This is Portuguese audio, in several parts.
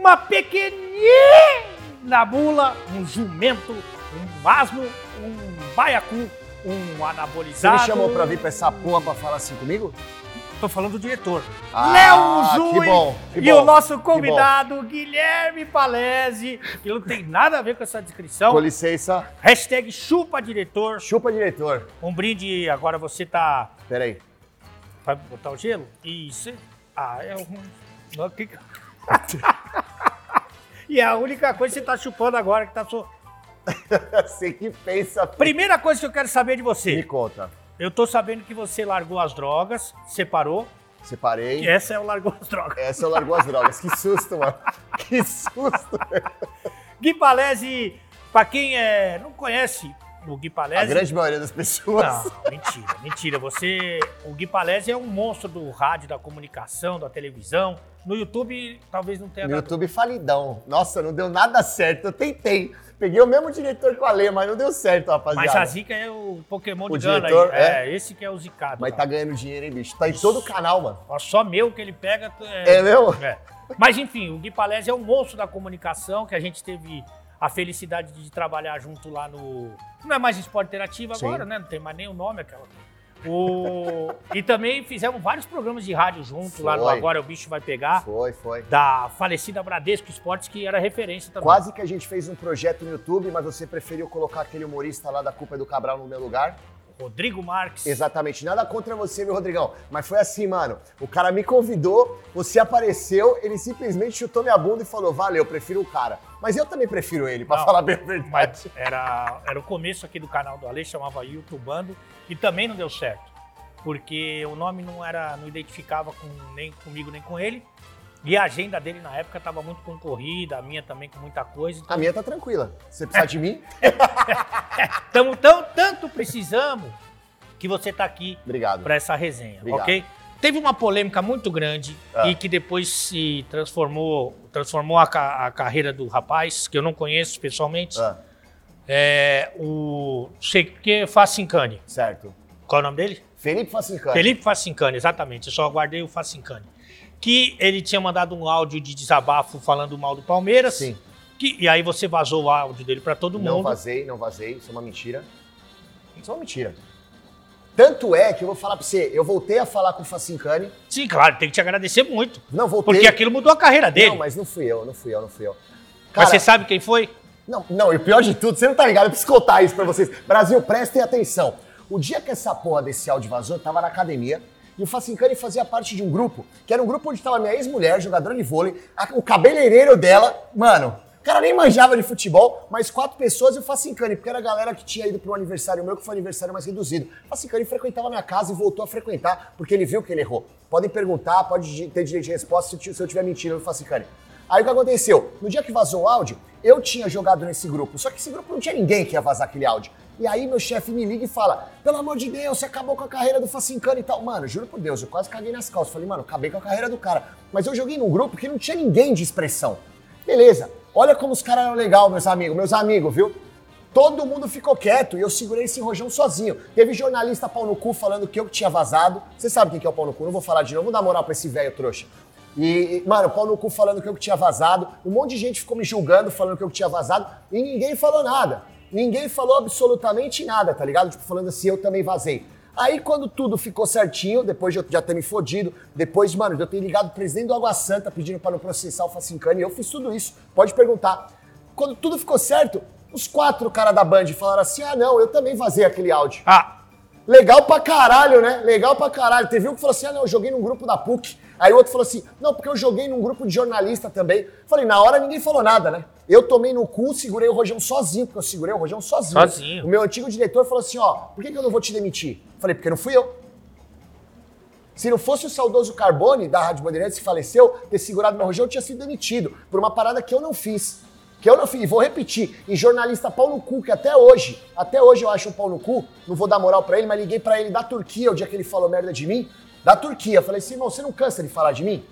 uma pequenina mula, um jumento, um asno, um baiacu, um Você anabolizado. me chamou pra vir pra essa porra pra falar assim comigo? Tô falando do diretor. Ah, Léo que Zui bom, que e bom, o nosso que convidado, Guilherme Palese, que não tem nada a ver com essa descrição. Com licença. Hashtag chupa diretor. Chupa, diretor. Um brinde, agora você tá... Peraí. Vai botar o gelo? Isso. Ah, é um... Não, que- e a única coisa que você tá chupando agora que tá... So... Você que pensa. Primeira coisa que eu quero saber de Me você. conta. Eu tô sabendo que você largou as drogas, separou. Separei. E essa é o largou as drogas. Essa eu largou as drogas. Que susto, mano. Que susto. Gui Palese, pra quem é, não conhece o Gui A Palese... grande maioria das pessoas. Não, mentira, mentira. Você, o Gui Palese é um monstro do rádio, da comunicação, da televisão. No YouTube, talvez não tenha No dado. YouTube falidão. Nossa, não deu nada certo. Eu tentei. Peguei o mesmo diretor com a Lê, mas não deu certo, rapaziada. Mas a Zica é o Pokémon O de Gana diretor, aí. é? É, esse que é o Zicado. Mas lá. tá ganhando dinheiro, hein, bicho? Tá em todo o canal, mano. Só meu que ele pega. É, É mesmo? é. Mas enfim, o Gui Palese é um monstro da comunicação que a gente teve a felicidade de trabalhar junto lá no. Não é mais esporte interativo Sim. agora, né? Não tem mais nem o nome aquela. O... e também fizemos vários programas de rádio junto lá no Foi. Agora o Bicho Vai Pegar, Foi, foi. da falecida Bradesco Esportes, que era referência também. Quase que a gente fez um projeto no YouTube, mas você preferiu colocar aquele humorista lá da Culpa é do Cabral no meu lugar. Rodrigo Marques. Exatamente, nada contra você, meu Rodrigão. Mas foi assim, mano. O cara me convidou, você apareceu, ele simplesmente chutou minha bunda e falou: Valeu, prefiro o cara. Mas eu também prefiro ele, pra Não, falar bem a verdade. Era, era o começo aqui do canal do Ale, chamava YouTubando, e também não deu certo. Porque o nome não era, não identificava com, nem comigo nem com ele. E a agenda dele na época estava muito concorrida, a minha também com muita coisa. A minha tá tranquila. Você precisar de mim, Tamo tão, tanto precisamos que você tá aqui obrigado. para essa resenha, Obrigado. ok? Teve uma polêmica muito grande Ah. e que depois se transformou, transformou a, ca- a carreira do rapaz, que eu não conheço pessoalmente. Ah, É o Cheque Facincani. certo. Qual é o nome dele? Felipe Facincani. Felipe Facincani, exatamente. Eu só aguardei o Facincani. Que ele tinha mandado um áudio de desabafo falando mal do Palmeiras. Sim. Que, e aí você vazou o áudio dele para todo Não mundo. vazei, não vazei. Isso é uma mentira. Isso é uma mentira. Tanto é que eu vou falar pra você, eu voltei a falar com o Facincani. Sim, claro, tem que te agradecer muito. Não, voltei. Porque aquilo mudou a carreira dele. Não, mas não fui eu, não fui eu, não fui eu. Mas Cara, você sabe quem foi? Não, não, e o pior de tudo, você não tá ligado, eu preciso contar isso pra vocês. Brasil, prestem atenção. O dia que essa porra desse áudio vazou, eu tava na academia e o Facincani fazia parte de um grupo, que era um grupo onde tava minha ex-mulher, jogadora de vôlei, a- o cabeleireiro dela, mano, o cara nem manjava de futebol, mas quatro pessoas e o Facincani, porque era a galera que tinha ido pro aniversário meu, que foi um aniversário mais reduzido. O Facincani frequentava minha casa e voltou a frequentar, porque ele viu que ele errou. Podem perguntar, pode ter direito de resposta se eu ti- se eu tiver mentindo no Facincani. Aí o que aconteceu? No dia que vazou o áudio, eu tinha jogado nesse grupo, só que esse grupo não tinha ninguém que ia vazar aquele áudio. E aí meu chefe me liga e fala: pelo amor de Deus, você acabou com a carreira do Facincano e tal. Mano, juro por Deus, eu quase caguei nas calças. Falei, mano, acabei com a carreira do cara. Mas eu joguei num grupo que não tinha ninguém de expressão. Beleza, olha como os caras eram legal, meus amigos, meus amigos, viu? Todo mundo ficou quieto e eu segurei esse rojão sozinho. Teve jornalista pau no cu falando que eu tinha vazado. Você sabe quem que é o pau no cu, não vou falar de novo, vou dar moral pra esse velho trouxa. E, mano, pau no cu falando que eu tinha vazado. Um monte de gente ficou me julgando, falando que eu que tinha vazado. E ninguém falou nada. Ninguém falou absolutamente nada, tá ligado? Tipo, falando assim, eu também vazei. Aí, quando tudo ficou certinho, depois de eu já ter me fodido, depois, mano, de eu ter ligado o presidente do Água Santa pedindo para não processar o Facincani, eu fiz tudo isso, pode perguntar. Quando tudo ficou certo, os quatro caras da Band falaram assim: ah, não, eu também vazei aquele áudio. Ah, Legal pra caralho, né? Legal pra caralho. Teve um que falou assim: ah, não, eu joguei num grupo da PUC. Aí o outro falou assim: não, porque eu joguei num grupo de jornalista também. Falei, na hora ninguém falou nada, né? Eu tomei no cu, segurei o Rojão sozinho, porque eu segurei o Rojão sozinho. Sozinho. O meu antigo diretor falou assim: ó, por que, que eu não vou te demitir? Falei, porque não fui eu. Se não fosse o saudoso Carbone, da Rádio Bandeirantes, que faleceu, ter segurado meu rojão, eu tinha sido demitido por uma parada que eu não fiz. Que eu não fiz. E vou repetir. E jornalista pau no cu, que até hoje, até hoje eu acho um pau no cu, não vou dar moral pra ele, mas liguei pra ele da Turquia o dia que ele falou merda de mim. Da Turquia. Falei assim, irmão, você não cansa de falar de mim?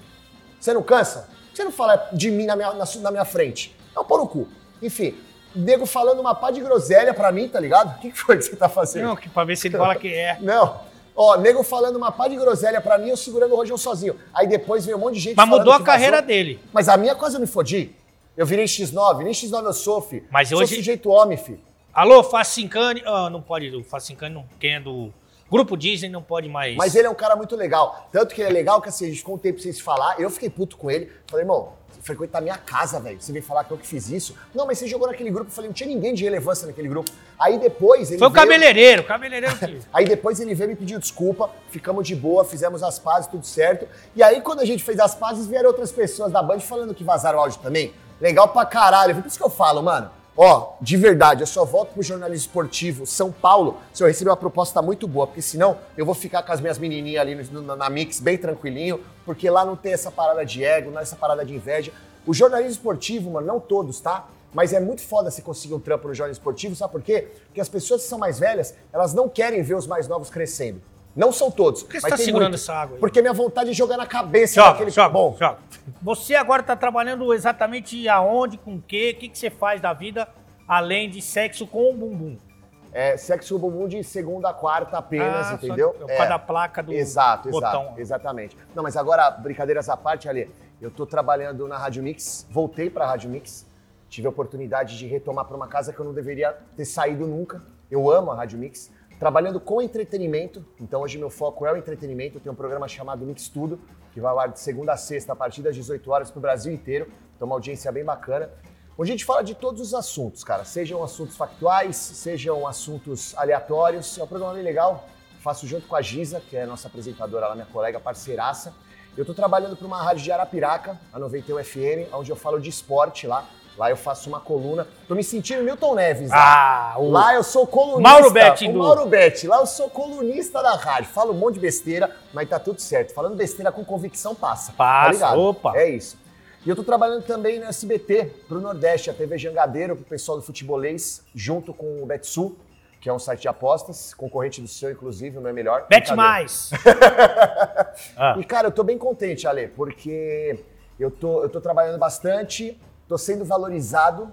Você não cansa? Por que Você não fala de mim na minha, na, na minha frente. É um pau no cu. Enfim, nego falando uma pá de groselha pra mim, tá ligado? O que foi que você tá fazendo? não, que pra ver se ele fala que é. Não. Ó, nego falando uma pá de groselha pra mim, eu segurando o rojão sozinho. Aí depois veio um monte de gente Mas mudou a carreira vazou. dele. Mas a minha quase eu me fodi. Eu virei X9, nem X9 eu sou, fi. Mas sou hoje- sujeito homem, fi. Alô, Facincani. Ah, não pode. O Facincani não. Quem é do. Grupo Disney não pode mais. Mas ele é um cara muito legal. Tanto que ele é legal que assim, a gente ficou um tempo sem se falar. Eu fiquei puto com ele. Falei, irmão, frequenta a minha casa, velho. Você vem falar que eu que fiz isso. Não, mas você jogou naquele grupo. Eu falei, não tinha ninguém de relevância naquele grupo. Aí depois ele Foi o veio- cabeleireiro, o cabeleireiro que. Aí depois ele veio me pedir desculpa, ficamos de boa, fizemos as pazes, tudo certo. E aí quando a gente fez as pazes, vieram outras pessoas da Band falando que vazaram áudio também. Legal pra caralho. Por isso que eu falo, mano. Ó, de verdade, eu só volto pro jornalismo esportivo São Paulo se eu receber uma proposta muito boa, porque senão eu vou ficar com as minhas menininhas ali no- na, na Mix bem tranquilinho, porque lá não tem essa parada de ego, não é essa parada de inveja. O jornalismo esportivo, mano, não todos, tá? Mas é muito foda você conseguir um trampo no jornalismo esportivo, sabe por quê? Porque as pessoas que são mais velhas, elas não querem ver os mais novos crescendo. Não são todos. Por que você tá tem segurando muito. essa água aí? Porque minha vontade é jogar na cabeça Joga, daquele joga, bom. joga. Você agora está trabalhando exatamente aonde, com o quê? O que, que você faz da vida além de sexo com o bumbum? É sexo bumbum de segunda a quarta apenas, Ah, só entendeu? Por causa da placa do Exato, botão. exato, exatamente. Não, mas agora, brincadeiras à parte, Ali, eu tô trabalhando na Rádio Mix, voltei pra Rádio Mix, tive a oportunidade de retomar para uma casa que eu não deveria ter saído nunca. Eu amo a Rádio Mix. Trabalhando com entretenimento, então hoje meu foco é o entretenimento. Eu tenho um programa chamado Mix Tudo, que vai ao ar de segunda a sexta, a partir das 18 horas, pro Brasil inteiro. Então, uma audiência bem bacana. Onde a gente fala de todos os assuntos, cara. Sejam assuntos factuais, sejam assuntos aleatórios. É um programa bem legal. Faço junto com a Giza, que é nossa apresentadora lá, minha colega, parceiraça. Eu tô trabalhando para uma rádio de Arapiraca, a 91 FM, onde eu falo de esporte lá. Lá eu faço uma coluna. Tô me sentindo Milton Neves. lá. Ah, o... Lá eu sou colunista. Mauro Betti o do- Mauro Betti. Lá eu sou colunista da rádio. Falo um monte de besteira, mas tá tudo certo. Falando besteira com convicção passa. Passa, tá opa. É isso. E eu tô trabalhando também no SBT, pro Nordeste, a TV Jangadeiro, pro pessoal do futebolês, junto com o Betsul, que é um site de apostas, concorrente do seu, inclusive, o meu é melhor. Brincadeira. mais. Ah, E, cara, eu tô bem contente, Ale, porque eu tô, eu tô trabalhando bastante, tô sendo valorizado,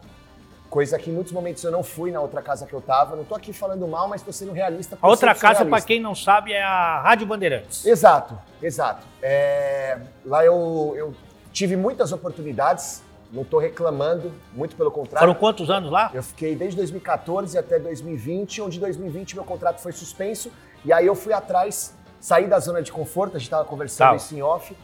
coisa que em muitos momentos eu não fui na outra casa que eu tava. Não tô aqui falando mal, mas tô sendo realista. a outra casa, para quem não sabe, é a Rádio Bandeirantes. Exato, exato. É, lá eu, eu tive muitas oportunidades, não tô reclamando, muito pelo contrário. Foram quantos anos lá? Eu fiquei desde 2014 até 2020, onde em 2020 meu contrato foi suspenso, e aí eu fui atrás, saí da zona de conforto, a gente estava conversando Tava. isso em off,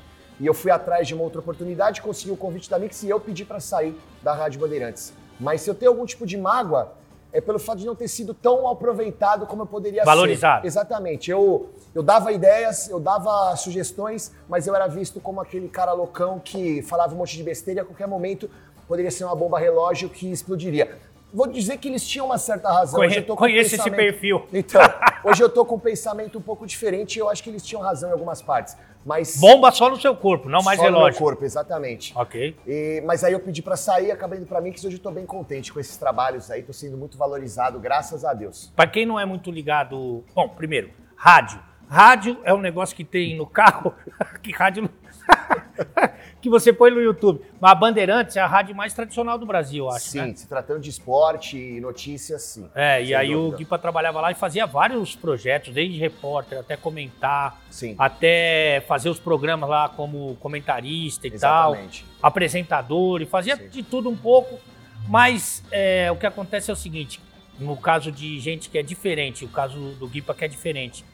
e eu fui atrás de uma outra oportunidade, consegui o convite da Mix e eu pedi para sair da Rádio Bandeirantes. Mas se eu tenho algum tipo de mágoa, é pelo fato de não ter sido tão aproveitado como eu poderia Valorizado. ser. Exatamente. Eu, eu dava ideias, eu dava sugestões, mas eu era visto como aquele cara loucão que falava um monte de besteira e a qualquer momento poderia ser uma bomba relógio que explodiria. Vou dizer que eles tinham uma certa razão. Conhe- um conheço esse pensamento- perfil. Então, hoje eu tô com um pensamento um pouco diferente e eu acho que eles tinham razão em algumas partes. Mas Bomba só no seu corpo, não mais só no meu relógio. corpo, exatamente. Ok. E- mas aí eu pedi pra sair, acabei indo pra mim, que hoje eu tô bem contente com esses trabalhos aí, tô sendo muito valorizado, graças a Deus. Para quem não é muito ligado. Bom, primeiro, rádio. Rádio é um negócio que tem no carro. que rádio. que você põe no YouTube. Mas a Bandeirantes é a rádio mais tradicional do Brasil, eu acho. sim, né? se tratando de esporte e notícias, sim. É, e aí o dúvida. Guipa trabalhava lá e fazia vários projetos, desde repórter até comentar, Sim, até fazer os programas lá como comentarista e tal, exatamente. apresentador, e fazia Sim. de tudo um pouco. Mas é, o que acontece é o seguinte: no caso de gente que é diferente, o caso do Guipa que é diferente.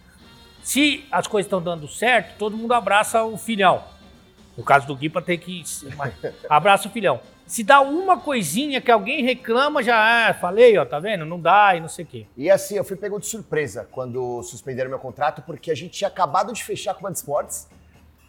Se as coisas estão dando certo, todo mundo abraça o filhão. No caso do Guipa, tem que. Abraça o filhão. Se dá uma coisinha que alguém reclama, já, ah, falei, ó, tá vendo? Não dá e não sei o quê. E assim, eu fui pego de surpresa quando suspenderam meu contrato, porque a gente tinha acabado de fechar com Band Esportes.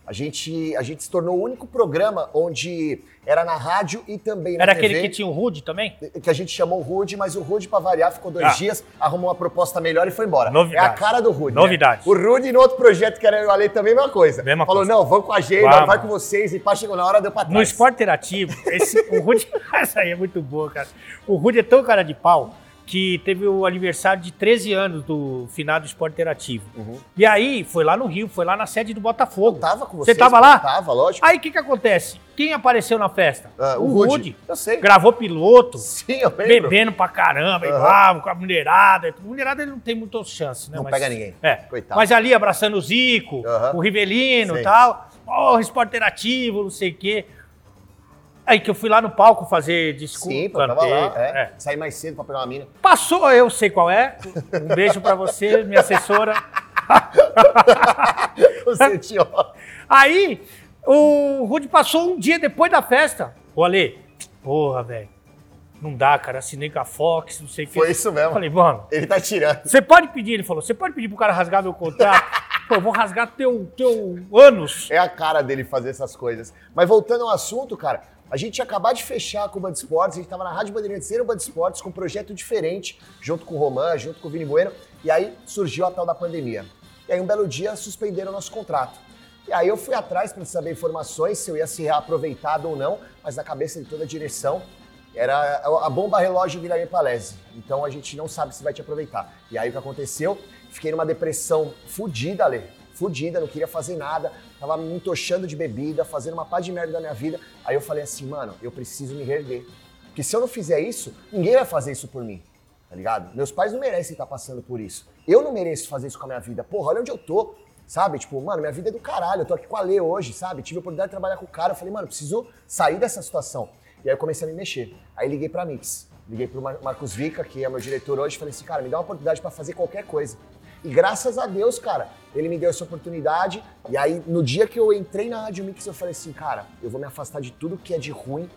A gente, a gente se tornou o único programa onde era na rádio e também na Era TV. aquele que tinha o Rude também? que a gente chamou o Rude, mas o Rude, pra variar, ficou dois Ah. dias, arrumou uma proposta melhor e foi embora. Novidade. É a cara do Rude. né? Novidade. O Rude, no outro projeto que era eu o Ale, também, mesma coisa. Mesma Falou, coisa. não, vamos com a gente, vai com vocês. E pá, chegou na hora, deu pra trás. No esporte interativo, esse, o Rude. Essa aí é muito boa, cara. O Rude é tão cara de pau que teve o aniversário de 13 anos do finado Esporte Interativo. Uhum. E aí, foi lá no Rio, foi lá na sede do Botafogo. Tava com Você vocês? tava lá? Tava, lógico. Aí o que que acontece? Quem apareceu na festa? Ah, o o Rude. Rude. Eu sei. Gravou piloto, Sim, eu lembro. bebendo pra caramba, e Aham. bravo, com a mulherada. A mulherada ele não tem muitas chances, né? Não Mas- pega ninguém. É. Coitado. Mas ali abraçando o Zico, Aham. o Rivelino e tal. Oh, esporte interativo, não sei o quê. Aí que eu fui lá no palco fazer discurso. Sim, pô, tava lá. É. é. Saí mais cedo pra pegar uma mina. Passou, eu sei qual é. Um beijo pra você, minha assessora. Você, tio. Aí, o Rude passou um dia depois da festa. Ô, Ale, porra, velho. Não dá, cara. Assinei com a Fox, não sei o que. Foi isso mesmo. Eu falei, mano, Ele tá tirando. você pode pedir, ele falou, você pode pedir pro cara rasgar meu contrato? Pô, eu vou rasgar teu, teu ânus. É a cara dele fazer essas coisas. Mas voltando ao assunto, cara, a gente tinha acabado de fechar a Cuba de Esportes, a gente tava na Rádio Bandeirantes e no Band Esportes com um projeto diferente, junto com o Roman, junto com o Vini Bueno, e aí surgiu a tal da pandemia. E aí um belo dia suspenderam o nosso contrato. E aí eu fui atrás para saber informações, se eu ia ser reaproveitado ou não, mas na cabeça de toda a direção era a bomba relógio Guilherme Palese. Então a gente não sabe se vai te aproveitar. E aí o que aconteceu? Fiquei numa depressão fudida, Ale. Fudida, não queria fazer nada, tava me entochando de bebida, fazendo uma pá de merda da minha vida. Aí eu falei assim, mano, eu preciso me reerguer. Porque se eu não fizer isso, ninguém vai fazer isso por mim. Tá ligado? Meus pais não merecem estar passando por isso. Eu não mereço fazer isso com a minha vida. Porra, olha onde eu tô. Sabe? Tipo, mano, minha vida é do caralho. Eu tô aqui com a Lê hoje, sabe? Tive a oportunidade de trabalhar com o cara. Eu falei, mano, preciso sair dessa situação. E aí eu comecei a me mexer. Aí liguei pra Mix. Liguei pro Mar- Marcos Vica, que é meu diretor hoje, falei assim, cara, me dá uma oportunidade pra fazer qualquer coisa. E graças a Deus, cara, ele me deu essa oportunidade. E aí, no dia que eu entrei na Rádio Mix, eu falei assim, cara, eu vou me afastar de tudo que é de ruim,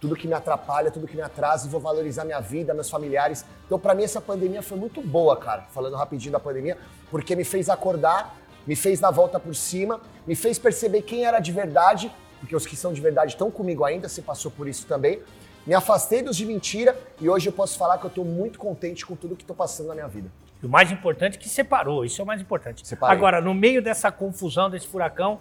tudo que me atrapalha, tudo que me atrasa, e vou valorizar minha vida, meus familiares. Então, pra mim, essa pandemia foi muito boa, cara. Falando rapidinho da pandemia, porque me fez acordar, me fez dar volta por cima, me fez perceber quem era de verdade, porque os que são de verdade estão comigo ainda, você passou por isso também. Me afastei dos de mentira e hoje eu posso falar que eu tô muito contente com tudo que tô passando na minha vida. E o mais importante é que separou, isso é o mais importante. Separei. Agora, no meio dessa confusão, desse furacão,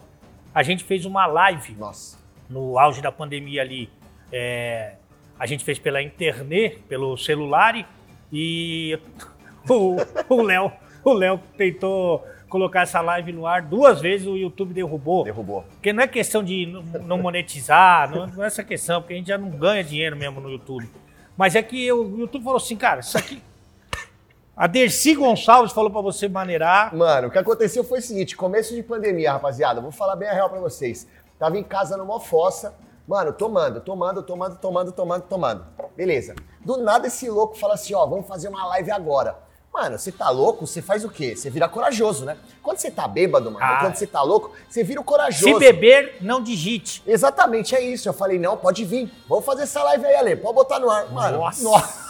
a gente fez uma live Nossa. no auge da pandemia ali. É, a gente fez pela internet, pelo celular e- o Léo o Léo tentou colocar essa live no ar duas vezes, o YouTube derrubou. Derrubou. Porque não é questão de não- não monetizar, não, não é essa questão, porque a gente já não ganha dinheiro mesmo no YouTube. Mas é que o YouTube falou assim, cara, isso aqui. A Dercy Gonçalves falou pra você maneirar. Mano, o que aconteceu foi o seguinte: começo de pandemia, rapaziada. Vou falar bem a real pra vocês. Tava em casa numa fossa, mano, tomando, tomando, tomando, tomando, tomando, tomando. Beleza. Do nada esse louco fala assim: ó, vamos fazer uma live agora. Mano, você tá louco? Você faz o quê? Você vira corajoso, né? Quando você tá bêbado, mano, Ah. quando você tá louco, você vira o corajoso. Se beber, não digite. Exatamente, é isso. Eu falei, não, pode vir. Vamos fazer essa live aí, Ale. Pode botar no ar. Mano, Nossa. nossa.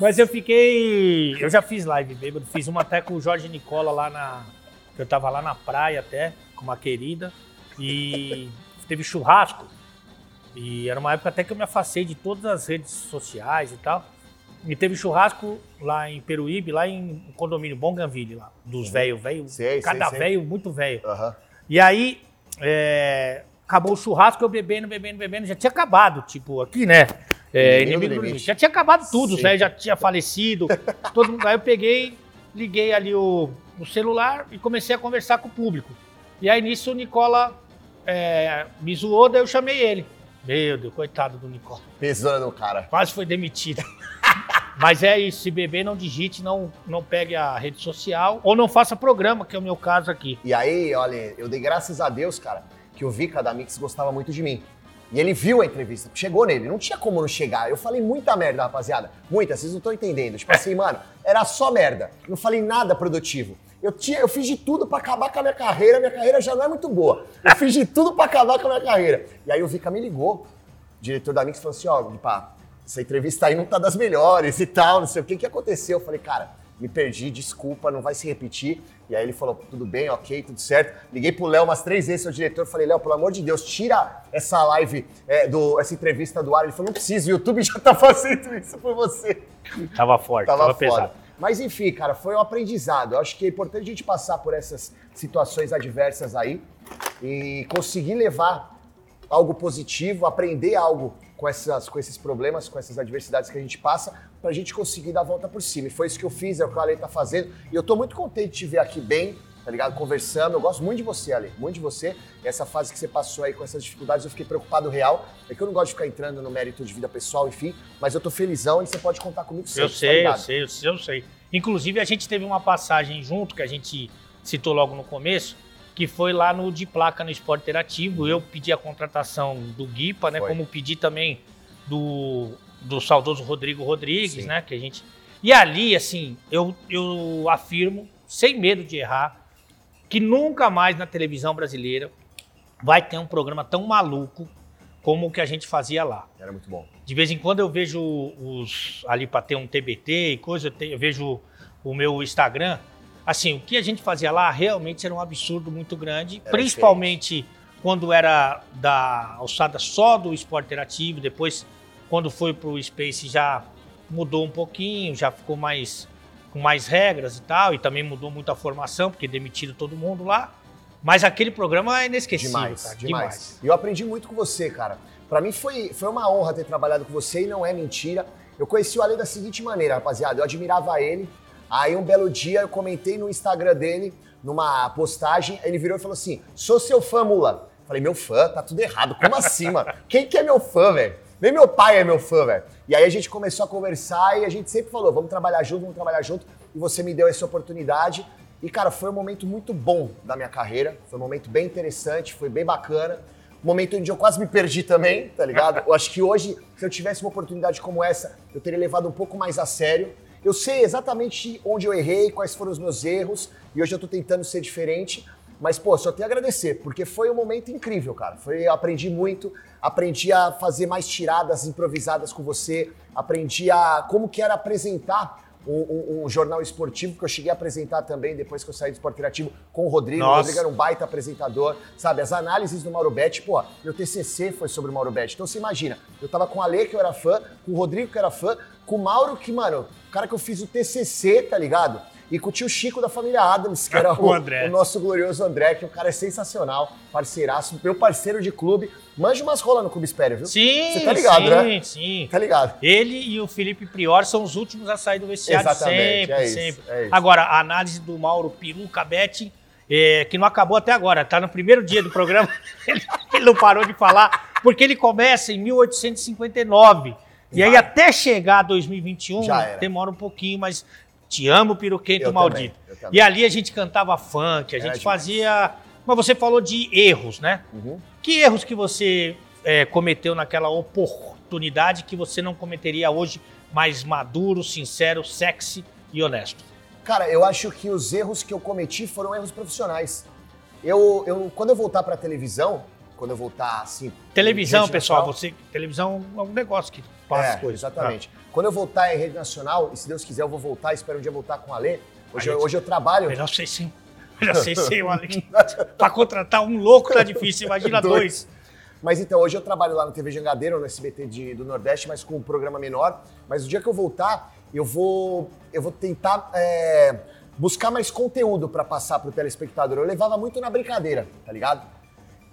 Mas eu fiquei. Eu já fiz live bêbado, fiz uma até com o Jorge Nicola lá na. Eu tava lá na praia até, com uma querida. E teve churrasco. E era uma época até que eu me afastei de todas as redes sociais e tal. E teve churrasco lá em Peruíbe, lá em um condomínio Bonganville, lá. Dos velhos, velho. Sei, sei, Cada velho, muito velho. Aham. E aí, é, acabou o churrasco, eu bebendo, bebendo, bebendo. Já tinha acabado, tipo, aqui, né? É, Inimigo do do. Já tinha acabado tudo, Sim. né? Já tinha falecido. todo mundo. Aí eu peguei, liguei ali o, o celular e comecei a conversar com o público. E aí nisso o Nicola é, me zoou, daí eu chamei ele. Meu Deus, coitado do Nicola. Pesona no cara. Quase foi demitido. Mas é isso, se beber, não digite, não, não pegue a rede social ou não faça programa, que é o meu caso aqui. E aí, olha, eu dei graças a Deus, cara, que o Vika da Mix gostava muito de mim. E ele viu a entrevista, chegou nele, não tinha como não chegar. Eu falei muita merda, rapaziada. Muita, vocês não estão entendendo. Tipo assim, mano, era só merda. Não falei nada produtivo. Eu, tinha, eu fiz de tudo pra acabar com a minha carreira, minha carreira já não é muito boa. Eu fiz de tudo pra acabar com a minha carreira. E aí o Vika me ligou, o diretor da Mix falou assim: ó, pá, essa entrevista aí não tá das melhores e tal, não sei o que. Que aconteceu? Eu falei, cara, me perdi, desculpa, não vai se repetir. E aí ele falou, tudo bem, ok, tudo certo. Liguei pro Léo umas três vezes, seu diretor, falei, Léo, pelo amor de Deus, tira essa live, é, do, essa entrevista do ar. Ele falou, não precisa, o YouTube já tá fazendo isso por você. Tava forte, Tava, tava, pesado. Mas enfim, cara, foi um aprendizado. Eu acho que é importante a gente passar por essas situações adversas aí e conseguir levar algo positivo, aprender algo com, essas, com esses problemas, com essas adversidades que a gente passa, pra gente conseguir dar a volta por cima. E foi isso que eu fiz, é o que o Ale tá fazendo. E eu tô muito contente de te ver aqui bem, tá ligado? Conversando. Eu gosto muito de você, Ale, muito de você. E essa fase que você passou aí com essas dificuldades, eu fiquei preocupado real. É que eu não gosto de ficar entrando no mérito de vida pessoal, enfim, mas eu tô felizão e você pode contar comigo sempre. Eu tá sei, eu ligado? sei, eu sei, eu sei. Inclusive, a gente teve uma passagem junto, que a gente citou logo no começo, que foi lá no de placa no Esporte Interativo. Eu pedi a contratação do Guipa, né? Foi. Como pedi também do, do saudoso Rodrigo Rodrigues, Sim. né? Que a gente. E ali, assim, eu, eu afirmo, sem medo de errar, que nunca mais na televisão brasileira vai ter um programa tão maluco como o que a gente fazia lá. Era muito bom. De vez em quando eu vejo os ali para ter um TBT e coisa, eu, te- eu vejo o meu Instagram. Assim, o que a gente fazia lá realmente era um absurdo muito grande, Era principalmente quando era da alçada só do esporte interativo, depois quando foi pro Space já mudou um pouquinho, já ficou mais com mais regras e tal, e também mudou muito a formação, porque demitiram todo mundo lá. Mas aquele programa é inesquecível, Demais, cara, demais. E eu aprendi muito com você, cara. Pra mim foi, foi uma honra ter trabalhado com você e não é mentira. Eu conheci o Ale da seguinte maneira, rapaziada. Eu admirava ele. Aí um belo dia eu comentei no Instagram dele, numa postagem, ele virou e falou assim: sou seu fã, mula. Falei, meu fã? Tá tudo errado. Como assim, mano? Quem que é meu fã, velho? Nem meu pai é meu fã, velho. E aí a gente começou a conversar e a gente sempre falou, vamos trabalhar junto, vamos trabalhar junto. E você me deu essa oportunidade. E, cara, foi um momento muito bom da minha carreira. Foi um momento bem interessante, foi bem bacana. Um momento onde eu quase me perdi também, tá ligado? Eu acho que hoje, se eu tivesse uma oportunidade como essa, eu teria levado um pouco mais a sério. Eu sei exatamente onde eu errei, quais foram os meus erros, e hoje eu tô tentando ser diferente. Mas, pô, só tenho a agradecer, porque foi um momento incrível, cara. Foi, eu aprendi muito, aprendi a fazer mais tiradas improvisadas com você, aprendi a como que era apresentar um, um- um jornal esportivo, que eu cheguei a apresentar também depois que eu saí do Esporte Interativo com o Rodrigo. Nossa. O Rodrigo era um baita apresentador, sabe? As análises do Mauro Betti, pô, meu TCC foi sobre o Mauro Betti. Então você imagina, eu tava com o Ale, que eu era fã, com o Rodrigo, que eu era fã, com o Mauro, que, mano, o cara que eu fiz o TCC, tá ligado? E com o tio Chico da família Adams, que era O o, o nosso glorioso André, que o cara é sensacional, parceiraço, meu parceiro de clube. Manja umas rolas no Clube Espério, viu? Sim, Você tá ligado, sim, né? sim. Tá ligado? Ele e o Felipe Prior são os últimos a sair do vestiário Exatamente, sempre, é isso, sempre. é isso. Agora, a análise do Mauro Peru Cabete, é, que não acabou até agora, tá no primeiro dia do programa, ele, ele não parou de falar, porque ele começa em 1859. E aí, até chegar a 2021, Já era. demora um pouquinho, mas te amo, piroquento Eu maldito. também, também. E ali a gente cantava funk, a Era gente demais. fazia. Mas você falou de erros, né? Uhum. Que erros que você é, cometeu naquela oportunidade que você não cometeria hoje, mais maduro, sincero, sexy e honesto? Cara, eu acho que os erros que eu cometi foram erros profissionais. Eu, eu quando eu voltar pra televisão, quando eu voltar assim. Televisão, pessoal, nacional- você televisão é um negócio que passa é, as coisas. Exatamente. Quando eu voltar em rede nacional, e se Deus quiser eu vou voltar, espero um dia voltar com a Lê. Hoje, A eu, gente- hoje eu trabalho. melhor sei sim. Já sei sim, Alex. pra contratar um louco tá difícil, imagina Dois. dois. Mas então, hoje eu trabalho lá no TV Jangadeiro, no SBT de- do Nordeste, mas com um programa menor. Mas o dia que eu voltar, eu vou, eu vou tentar é, buscar mais conteúdo pra passar pro telespectador. Eu levava muito na brincadeira, tá ligado?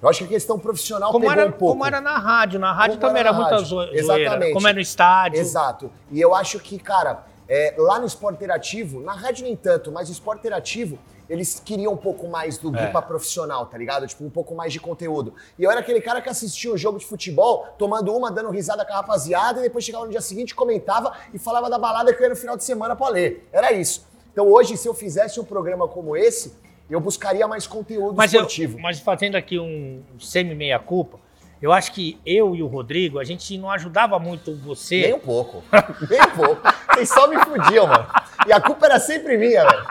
Eu acho que a questão profissional Como pegou era, um pouco. como era na rádio, na rádio Como também era era muita zoeira. Exatamente. Como é no estádio. Exato. E eu acho que, cara, é, lá no Esporte Interativo, na rádio nem tanto, mas no Esporte Interativo, eles queriam um pouco mais do É. Guipa profissional, tá ligado? Tipo, um pouco mais de conteúdo. E eu era aquele cara que assistia o jogo de futebol, tomando uma, dando risada com a rapaziada, e depois chegava no dia seguinte, comentava e falava da balada que eu ia no final de semana pra ler. Era isso. Então hoje, se eu fizesse um programa como esse, eu buscaria mais conteúdo Mas, eu, esportivo. mas fazendo aqui um semi-meia-culpa, eu acho que eu e o Rodrigo, a gente não ajudava muito você. Nem um pouco. Nem um pouco. Vocês só me fudiam, mano. E a culpa era sempre minha, velho.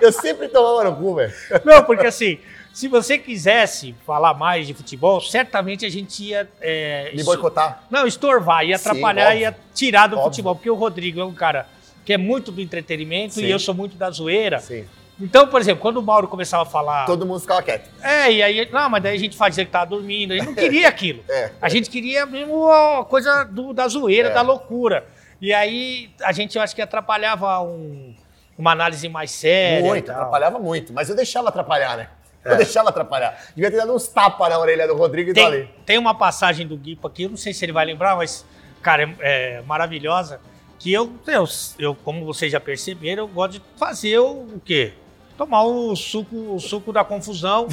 Eu sempre tomava no cu, velho. Não, porque assim, se você quisesse falar mais de futebol, certamente a gente ia. é, Me boicotar. Não, estorvar, ia Sim, atrapalhar, óbvio. ia tirar do Óbvio. futebol, porque o Rodrigo é um cara que é muito do entretenimento Sim. e eu sou muito da zoeira. Sim. Então, por exemplo, quando o Mauro começava a falar. Todo mundo ficava quieto. É, e aí, não, mas daí a gente fazia que tava dormindo, a gente não queria aquilo. É. A gente queria mesmo a coisa do- da zoeira, É. da loucura. E aí a gente, eu acho que atrapalhava um- uma análise mais séria. muito, atrapalhava muito. Mas eu deixava atrapalhar, né? Não deixava atrapalhar. Devia ter dado uns tapas na orelha do Rodrigo e do Tem, tem uma passagem do Guipa aqui, eu não sei se ele vai lembrar, mas, cara, é, é maravilhosa. Que eu, eu, eu, como vocês já perceberam, eu gosto de fazer o, o quê? Tomar o suco, o suco da confusão,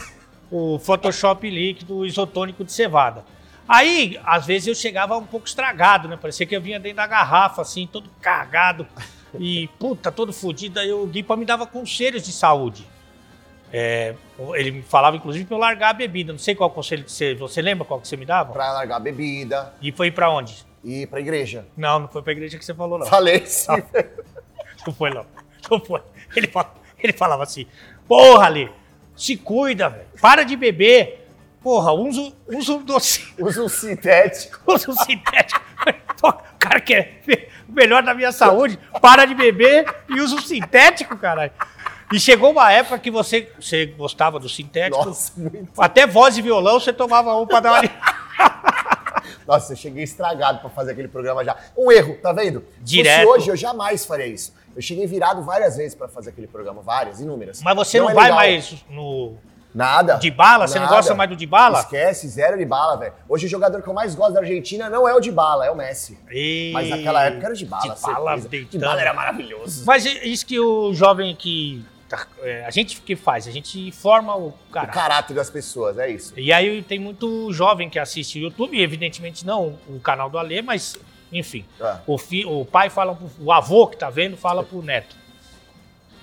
o Photoshop líquido, o isotônico de cevada. Aí, às vezes, eu chegava um pouco estragado, né? Parecia que eu vinha dentro da garrafa, assim, todo cagado e, puta, todo fodido. Aí o Guipa me dava conselhos de saúde. É, ele me falava, inclusive, pra eu largar a bebida. Não sei qual conselho que você... Você lembra qual que você me dava? Pra largar a bebida E foi pra onde? e ir pra igreja. Não, não foi pra igreja que você falou, não. Falei sim. Não foi, não. Não foi. Ele, fala- ele falava assim, porra, Ali, se cuida, velho. Para de beber. Porra, usa, usa um doce, Usa um sintético. usa um sintético. O cara quer o melhor da minha saúde, para de beber e usa um sintético, caralho. E chegou uma época que você, você gostava do sintético. Nossa, muito. Até voz e violão você tomava um pra dar uma... Nossa, eu cheguei estragado pra fazer aquele programa já. Um erro, tá vendo? Se Direto. fosse hoje, eu jamais faria isso. Eu cheguei virado várias vezes pra fazer aquele programa, várias, inúmeras. Mas você não, é vai legal. mais no Nada. de bala? Você não gosta mais do de bala? Esquece, zero de bala, velho. Hoje o jogador que eu mais gosto da Argentina não é o de bala, é o Messi. Mas naquela época era o de bala, De bala. De bala era maravilhoso. Mas é isso que o jovem que. tá- é, a gente que faz? A gente forma o O cara. caráter das pessoas, é isso. E aí tem muito jovem que assiste o YouTube, evidentemente não o canal do Alê, mas enfim. É. O, fi- o pai fala pro, o avô que tá vendo fala pro neto.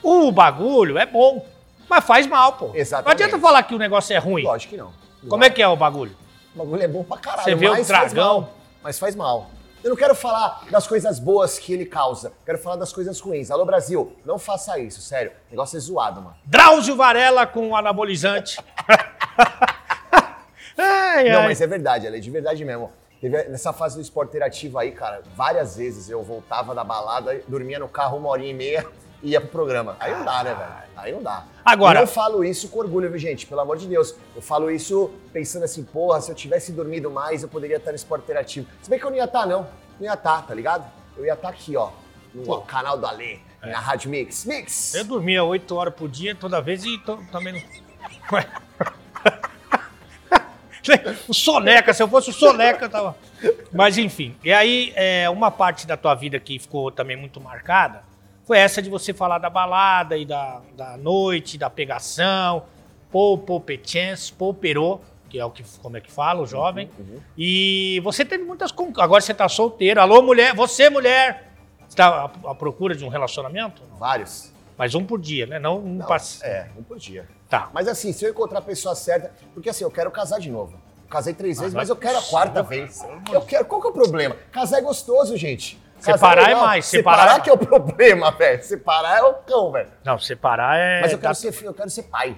O bagulho é bom, mas faz mal, pô. Exatamente. Não adianta falar que o negócio é ruim. Lógico que não. Como é que é o bagulho? O bagulho é bom pra caralho. Você vê o dragão. mal, Mas faz mal. Eu não quero falar das coisas boas que ele causa. Quero falar das coisas ruins. Alô, Brasil, não faça isso, sério. O negócio é zoado, mano. Drauzio Varela com anabolizante. ai, Não, ai. mas é verdade, ela é de verdade mesmo. Teve nessa fase do esporte interativo aí, cara, várias vezes eu voltava da balada, dormia no carro uma horinha e meia e ia pro programa. Aí não dá, né, velho? Aí não dá. Agora- Eu não falo isso com orgulho, viu, gente? Pelo amor de Deus. Eu falo isso pensando assim, porra, se eu tivesse dormido mais, eu poderia estar no esporte interativo. Se bem que eu não ia estar, não. Não ia estar, tá ligado? Eu ia estar aqui, ó, no Pô. canal do Alê, na Rádio Mix. Mix! Eu dormia 8 horas por dia toda vez e to- também não. O soneca, se eu fosse o soneca, eu tava. Mas enfim. E aí, é, uma parte da tua vida que ficou também muito marcada foi essa de você falar da balada e da, da noite, da pegação, pô, pô, petchens, pô, perô, que é o que, como é que fala, o jovem. E você teve muitas. Agora você tá solteiro. Alô, mulher, você, mulher. Você tá à, à procura de um relacionamento? Vários. Mas um por dia, né? Não um Não, passe. É, um por dia. Tá. Mas assim, se eu encontrar a pessoa certa, porque assim, eu quero casar de novo. Casei três vezes, não é mas eu quero a quarta vez. Eu quero. Qual que é o problema? Casar é gostoso, gente. Casar Separar é legal. mais, Separar, separar- que é o problema, velho. Separar é o cão, velho. Não, separar é. Mas eu quero, dá- ser, filho, eu quero ser pai.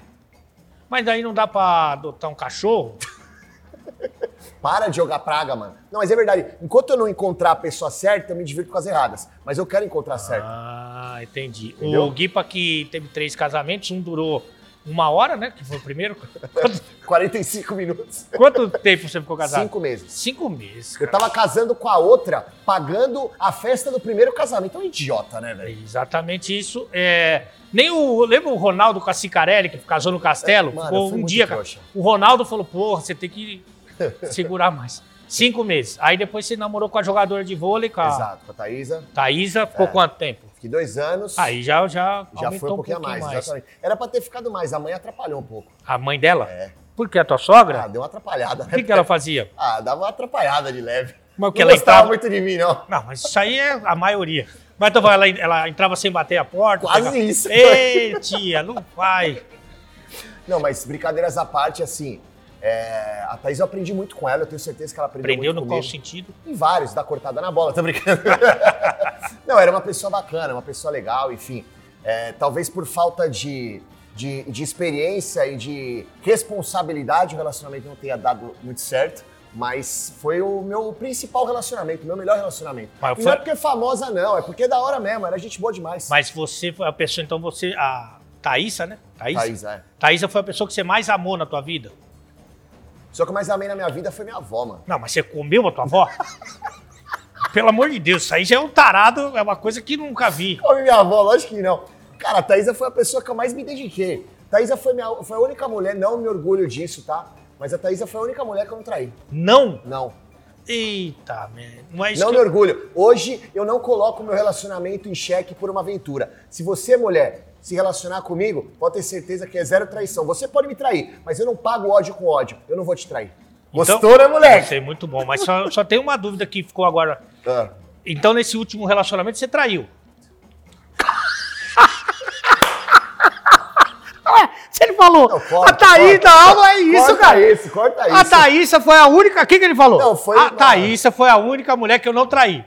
Mas daí não dá pra adotar um cachorro? Para de jogar praga, mano. Não, mas é verdade. Enquanto eu não encontrar a pessoa certa, eu me divirto com as erradas. Mas eu quero encontrar a certa. Ah, entendi. Entendeu? O Guipa que teve três casamentos, um durou uma hora, né? Que foi o primeiro. Quanto, 45 minutos. quanto tempo você ficou casado? Cinco meses. Cinco meses. Eu cara. tava casando com a outra, pagando a festa do primeiro casamento. É um idiota, né, velho? Exatamente isso. É, nem o. Lembra o Ronaldo com a Cicarelli, que casou no castelo? Mano, Ficou foi um dia, cara. trouxa. O Ronaldo falou: porra, você tem que segurar mais. Cinco meses. Aí depois você namorou com a jogadora de vôlei, com a Exato, com a Thaísa. Thaísa. Ficou É. quanto tempo? Fiquei dois anos. Aí já, já, Já foi um pouquinho, a mais, exatamente. Era pra ter ficado mais, a mãe atrapalhou um pouco. A mãe dela? É. Por que? A tua sogra? Ah, deu uma atrapalhada. o que, que ela fazia? Ah, dava uma atrapalhada de leve. Mas o que não ela gostava entrava- muito de mim, não. Não, mas isso aí é a maioria. Mas então, ela, ela entrava sem bater a porta. Quase pegava- isso. Ei, tia, não vai. Não, mas brincadeiras à parte, assim, é, a Thaís eu aprendi muito com ela, eu tenho certeza que ela aprendeu Prendeu muito no qual sentido? Em vários, da cortada na bola, tô brincando. não, era uma pessoa bacana, uma pessoa legal, enfim. É, talvez por falta de, de, de experiência e de responsabilidade, o relacionamento não tenha dado muito certo. Mas foi o meu principal relacionamento, o meu melhor relacionamento. Mas foi- não é porque é famosa, não, é porque é da hora mesmo, era gente boa demais. Mas você foi a pessoa, então você. A Thaísa, né? Thaísa? Thaís, é. Thaísa foi a pessoa que você mais amou na tua vida? Só que eu mais amei na minha vida foi minha avó, mano. Não, mas você comeu a tua avó? Pelo amor de Deus, isso aí já é um tarado, é uma coisa que nunca vi. Come minha avó, lógico que não. Cara, a Thaísa foi a pessoa que eu mais me dediquei. Thaísa foi, minha, foi a única mulher, não me orgulho disso, tá? Mas a Thaísa foi a única mulher que eu não traí. Não? Não. Eita, man. Mas Não que- me orgulho. Hoje eu não coloco meu relacionamento em xeque por uma aventura. Se você, mulher, se relacionar comigo, pode ter certeza que é zero traição. Você pode me trair, mas eu não pago ódio com ódio. Eu não vou te trair. Então- Gostou, né, moleque? Sei, muito bom. Mas só, só tem uma dúvida que ficou agora. Ah. Então, nesse último relacionamento, você traiu. Se ele falou, Não, corta, a Thaís corta. da Alma é isso, corta cara. isso, corta isso. A Thaísa foi a única. O que, que ele falou? Não, foi A Thaísa foi a única mulher que eu não traí.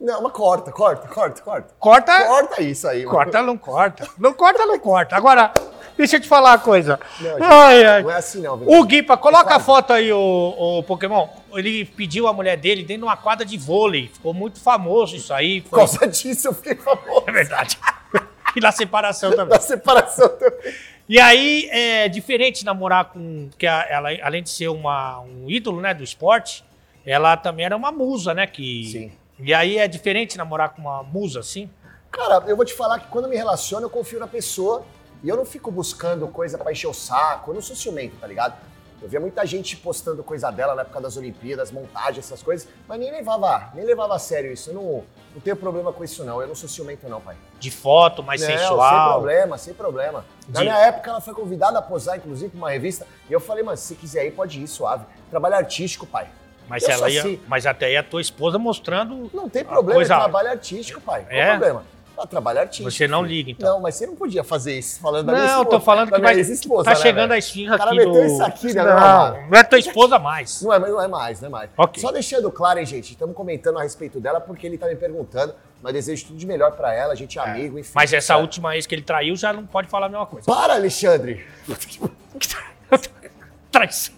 Não, mas corta, corta, corta, corta. Corta. Corta isso aí. mano. Corta, não corta. Não corta, não corta. Agora, deixa eu te falar uma coisa. Não, gente, ai, ai. Não é assim não, viu? O Guipa, coloca a quase. foto aí, o, Pokémon. Ele pediu a mulher dele dentro de uma quadra de vôlei. Ficou muito famoso isso aí. Por Foi... causa disso eu fiquei famoso. É verdade. e na separação também. Da separação também. E aí, é diferente namorar com. que a- ela, além de ser uma, um ídolo né, do esporte, ela também era uma musa, né? Que, Sim. E aí é diferente namorar com uma musa assim? Cara, eu vou te falar que quando me relaciono, eu confio na pessoa e eu não fico buscando coisa pra encher o saco. Eu não sou ciumento, tá ligado? Eu via muita gente postando coisa dela na época das Olimpíadas, montagem, essas coisas, mas nem levava, nem levava a sério isso. Eu não, não tenho problema com isso, não. Eu não sou ciumento, não, pai. De foto, mais não, sem sensual. problema, sem problema. Na De- minha época, ela foi convidada a posar, inclusive, pra uma revista, e eu falei, mano, se quiser ir, pode ir, suave. Trabalho artístico, pai. Mas Eu ela ia. assim. Mas até aí a tua esposa mostrando. Não tem problema, coisa- é trabalho artístico, pai. Qual É? o problema? É trabalho artístico. Você não liga, então. Não, mas você não podia fazer isso falando da minha Não, esposa. tô falando que vai. ex-esposa, Tá né, chegando a esfirra O cara aqui meteu do. isso aqui, né, Não, amado? não é tua esposa mais. Não é, não é mais, não é mais. Ok. Só deixando claro, hein, gente, estamos comentando a respeito dela porque ele tá me perguntando, mas desejo tudo de melhor pra ela, a gente é amigo, enfim. Mas essa Certo? última ex que ele traiu já não pode falar a mesma coisa. Para, Alexandre! Traição.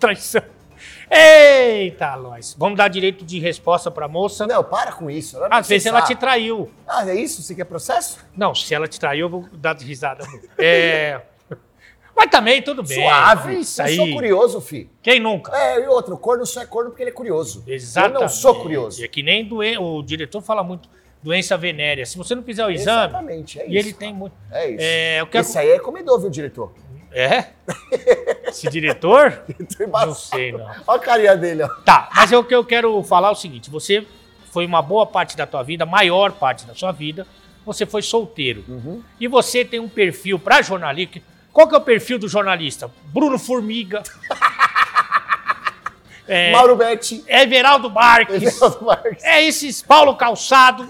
Traição. Eita, nós. Vamos dar direito de resposta pra moça. Não, para com isso. ela Às vezes ela te traiu. Ah, é isso? Você quer processo? Não, se ela te traiu, eu vou dar risada. É. Mas também, tudo bem. Suave. Isso eu aí. sou curioso, fi. Quem nunca? É, e outro, corno só é corno porque ele é curioso. Exatamente. Eu não sou curioso. É que nem doen... o diretor fala muito doença venérea. Se você não fizer o exame, Exatamente, é e isso. ele tem muito. É isso. É, eu quero... Esse aí é comedor, viu, diretor? É? Esse diretor? Não sei, não. Olha a carinha dele, ó. Tá, mas o que eu quero falar é o seguinte: você foi uma boa parte da tua vida, maior parte da sua vida, você foi solteiro. Uhum. E você tem um perfil para jornalista. Qual que é o perfil do jornalista? Bruno Formiga. é, Mauro Betti. Everaldo Marques. Everaldo Marques. É esses Paulo Calçado.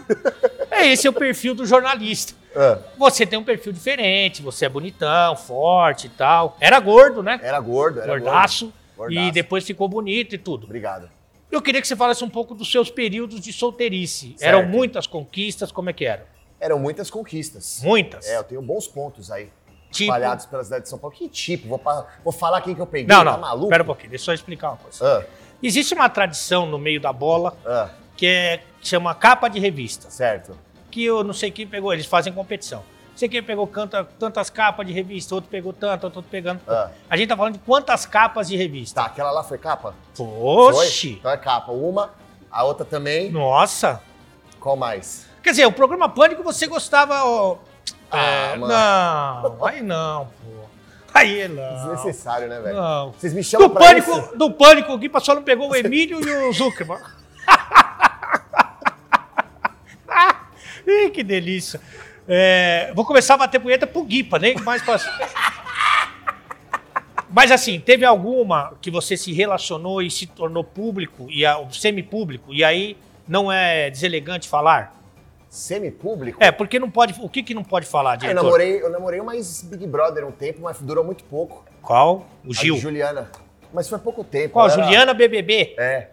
É esse é o perfil do jornalista. Ah, Você tem um perfil diferente, você é bonitão, forte e tal. Era gordo, né? era gordo, era Gordaço. gordo. E Gordaço. depois ficou bonito e tudo. Obrigado. Eu queria que você falasse um pouco dos seus períodos de solteirice. Certo. Eram muitas conquistas, como é que era? Eram muitas conquistas. Muitas? É, eu tenho bons pontos aí. Tipo- Espalhados pela cidade de São Paulo. Que tipo? Vou, vou falar quem que eu peguei? Não, Tá não. maluco? Espera um pouquinho, deixa eu só explicar uma coisa. Ah, Existe uma tradição no meio da bola ah, que é que chama capa de revista. certo. Que eu não sei quem pegou, eles fazem competição. Não sei quem pegou tantas capas de revista, outro pegou tanto, outro pegando. Ah. A gente tá falando de quantas capas de revista? Tá, aquela lá foi capa? Oxi! Foi? Então é capa. Uma, a outra também. Nossa! Qual mais? Quer dizer, o programa Pânico você gostava. ó, Ah, é, mano. não, aí não, pô. Aí não. Desnecessário, né, velho? Não. Vocês me chamam Do pra pânico, isso? do pânico, o só não pegou o Emílio e o Zuckerman. Ih, que delícia. É, vou começar a bater punheta pro Guipa, nem mais pra... Mas assim, teve alguma que você se relacionou e se tornou público, e a- semi-público, e aí não é deselegante falar? Semi-público? É, porque não pode. O que, que não pode falar, Ah, eu, diretor? namorei, eu namorei uma ex-Big Brother um tempo, mas durou muito pouco. Qual? O A Gil. de Juliana. Mas foi pouco tempo. Qual? era- Juliana BBB. É.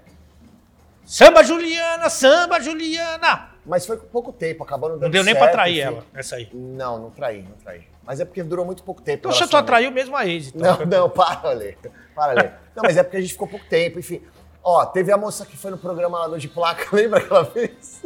Samba Juliana, samba Juliana. Mas foi com pouco tempo, acabou não dando Não deu nem certo, pra trair enfim. ela, essa aí. Não, não traí, não traí. Mas é porque durou muito pouco tempo. Então você só traiu mesmo a ex. Então. Não, não, para, Lê. Para, Lê. Não, mas é porque a gente ficou pouco tempo, enfim. Ó, teve a moça que foi no programa lá do de placa, lembra que ela fez?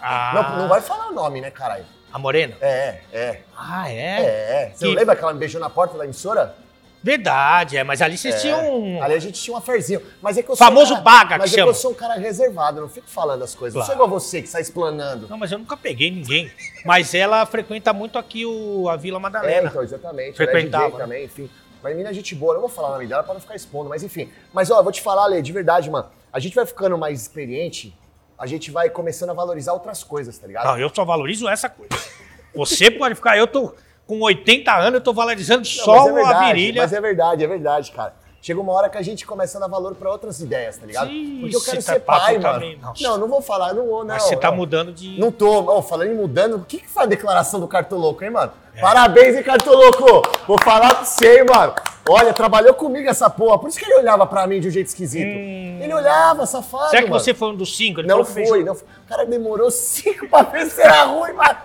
Ah, Não, não vai falar o nome, né, caralho? A Morena? É, é. Ah, é? É, é. Você não Que- lembra que ela me beijou na porta da emissora? Verdade, é, mas ali vocês tinham um. Ali a gente tinha um aferzinho. Mas é que eu Famoso sou um baga, cara, que Mas é que eu sou um cara reservado, eu não fico falando as coisas. Não sou Claro. igual você que sai explanando. Não, mas eu nunca peguei ninguém. Mas ela frequenta muito aqui o, a Vila É, Madalena. então, exatamente. Frequentava, Ela é né? também, enfim. Mas menina é gente boa, eu não vou falar o nome dela pra não ficar expondo, mas enfim. Mas ó, eu vou te falar, Lê, de verdade, mano. A gente vai ficando mais experiente, a gente vai começando a valorizar outras coisas, tá ligado? Não, eu só valorizo essa coisa. Você pode ficar, eu tô com 80 anos, eu tô valorizando Não, só é verdade, a virilha. Mas é verdade, é verdade, cara. Chega uma hora que a gente começa a dar valor pra outras ideias, tá ligado? Sim, Porque eu quero ser tá pai, mano. também. Não, não vou falar, não vou, não. Mas você tá não. mudando de. Não tô. Ó, falando em mudando, o que que foi a declaração do Cartoloco, hein, mano? É. Parabéns, hein, Cartoloco? Vou falar pra você, hein, mano. Olha, trabalhou comigo essa porra. Por isso que ele olhava pra mim de um jeito esquisito. Ele olhava, safado, Será que mano. você foi um dos cinco? Ele Não que fez- foi, não foi. O cara demorou cinco pra ver se era ruim, mano.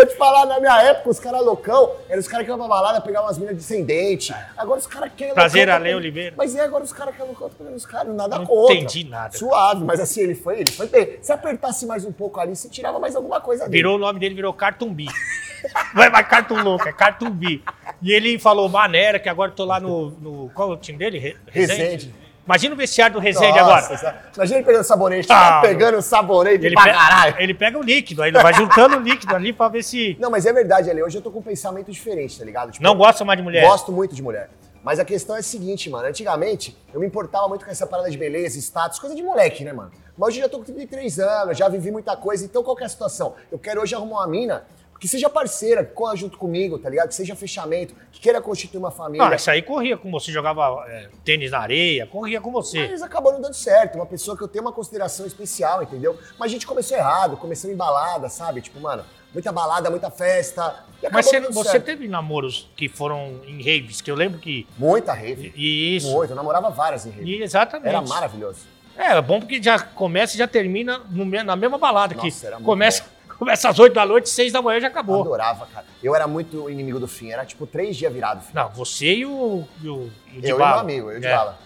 Vou te falar, na minha época, os caras loucão, eram os caras que iam pra balada pegar umas minas descendentes. Agora os caras querem. Prazer, loucão, Ale Oliveira. Mas é, agora os caras querem loucão, tá pegando os caras, nada Não contra. entendi nada. Suave, mas assim, ele foi, ele foi bem. Se apertasse mais um pouco ali, você tirava mais alguma coisa dele. Virou o nome dele, virou Cartumbi. Vai mais Cartum Louco, é Cartumbi. E ele falou maneira, que agora eu tô lá no. no qual é o time dele? Re- Resende. Imagina o vestiário do Resende Nossa, agora. Imagina ele pegando sabonete, Ah, tá pegando sabonete Ele, pra pe- caralho. ele pega o líquido, aí ele vai juntando o líquido ali pra ver se. Não, mas é verdade, Ale. Hoje eu tô com um pensamento diferente, tá ligado? Tipo, Não gosta mais de mulher. Gosto muito de mulher. Mas a questão é a seguinte, mano. Antigamente, eu me importava muito com essa parada de beleza, status, coisa de moleque, né, mano? Mas hoje eu já tô com 33 anos, já vivi muita coisa. Então, qual que é a situação? Eu quero hoje arrumar uma mina que seja parceira, que corra junto comigo, tá ligado? Que seja fechamento, que queira constituir uma família. Não, isso aí corria com você, jogava é, tênis na areia, corria com você. Mas acabou não dando certo. Uma pessoa que eu tenho uma consideração especial, entendeu? Mas a gente começou errado, começou em balada, sabe? Tipo, mano, muita balada, muita festa. Mas você, você teve namoros que foram em raves, que eu lembro que. Muita rave. E isso. Muito. Eu namorava várias em rave. E exatamente. Era maravilhoso. É, é bom porque já começa e já termina na mesma balada. Nossa, que era muito começa, às 8 da noite, 6 da manhã já acabou. Adorava, cara. Eu era muito inimigo do fim. Era tipo três dias virado. Fim. Não, você e o, e o, e o eu e bala. meu amigo, eu de É. bala.